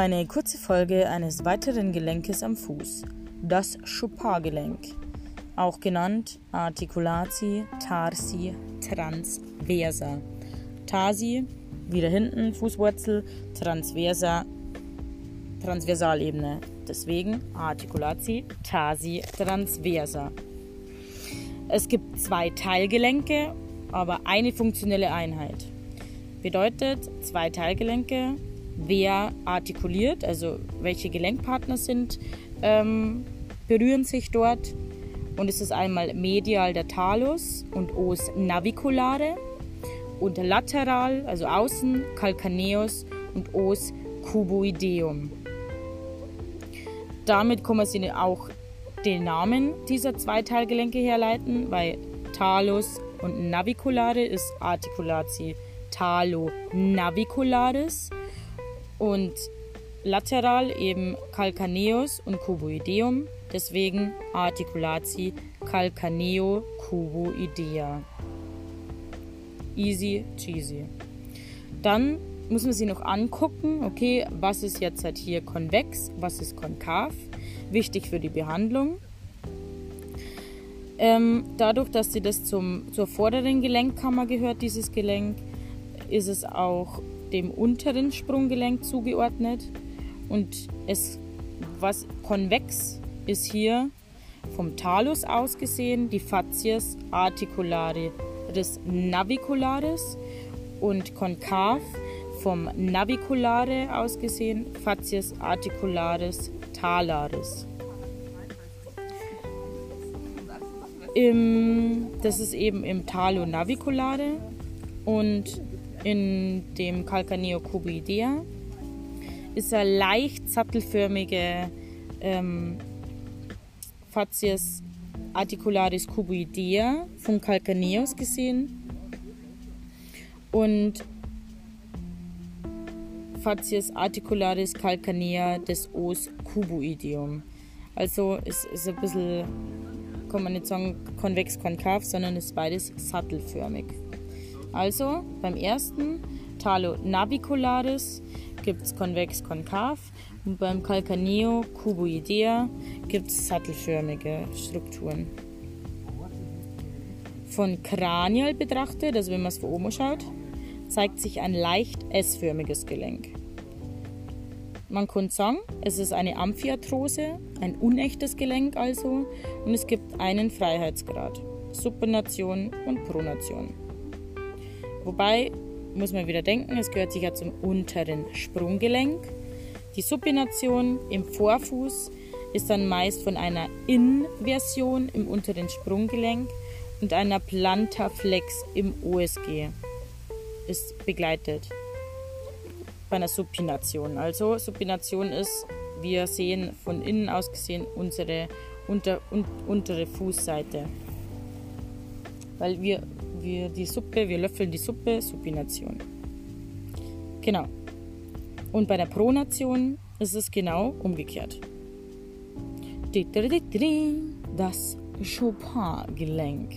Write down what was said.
eine kurze Folge eines weiteren Gelenkes am Fuß, das Chopin-Gelenk, auch genannt Articulati tarsi transversa. Tarsi, wieder hinten, Fußwurzel, transversa, Transversalebene. Deswegen Articulati tarsi transversa. Es gibt zwei Teilgelenke, aber eine funktionelle Einheit. Bedeutet, zwei Teilgelenke, wer artikuliert, also welche Gelenkpartner sind, ähm, berühren sich dort. Und es ist einmal medial der Talus und os naviculare und lateral, also außen, calcaneus und os cuboideum. Damit kann man sich auch den Namen dieser zwei Teilgelenke herleiten, weil Talus und Naviculare ist Articulati talo navicularis und lateral eben Calcaneus und Cuboideum, deswegen Articulati Calcaneo Cuboidea. Easy cheesy. Dann muss man sich noch angucken, okay, was ist jetzt halt hier konvex, was ist konkav, wichtig für die Behandlung. Ähm, dadurch, dass sie das zum, zur vorderen Gelenkkammer gehört, dieses Gelenk, ist es auch dem unteren Sprunggelenk zugeordnet und es was konvex ist hier vom Talus aus gesehen die Facies articularis navicularis und konkav vom Naviculare aus gesehen Facies articularis talaris. Im, das ist eben im Talo naviculare und in dem Calcaneo cuboidea ist er leicht sattelförmige ähm, Facies articularis cuboidea von Calcaneus gesehen und Facies articularis calcanea des Os cuboideum. Also es ist ein bisschen, kann man nicht sagen konvex-konkav, sondern ist beides sattelförmig. Also beim ersten Talo navicularis gibt es konvex-konkav und beim Calcaneo cuboidea gibt es sattelförmige Strukturen. Von kranial betrachtet, also wenn man es von oben schaut, zeigt sich ein leicht S-förmiges Gelenk. Man kann sagen, es ist eine Amphiarthrose, ein unechtes Gelenk also, und es gibt einen Freiheitsgrad, Supination und Pronation. Wobei muss man wieder denken, es gehört sicher zum unteren Sprunggelenk. Die Supination im Vorfuß ist dann meist von einer Inversion im unteren Sprunggelenk und einer Plantarflex im OSG ist begleitet. Bei einer Supination. Also Supination ist, wir sehen von innen aus gesehen unsere unter, un, untere Fußseite. Weil wir wir die Suppe, wir löffeln die Suppe, Supination. Genau. Und bei der Pronation ist es genau umgekehrt. Das Chopin-Gelenk.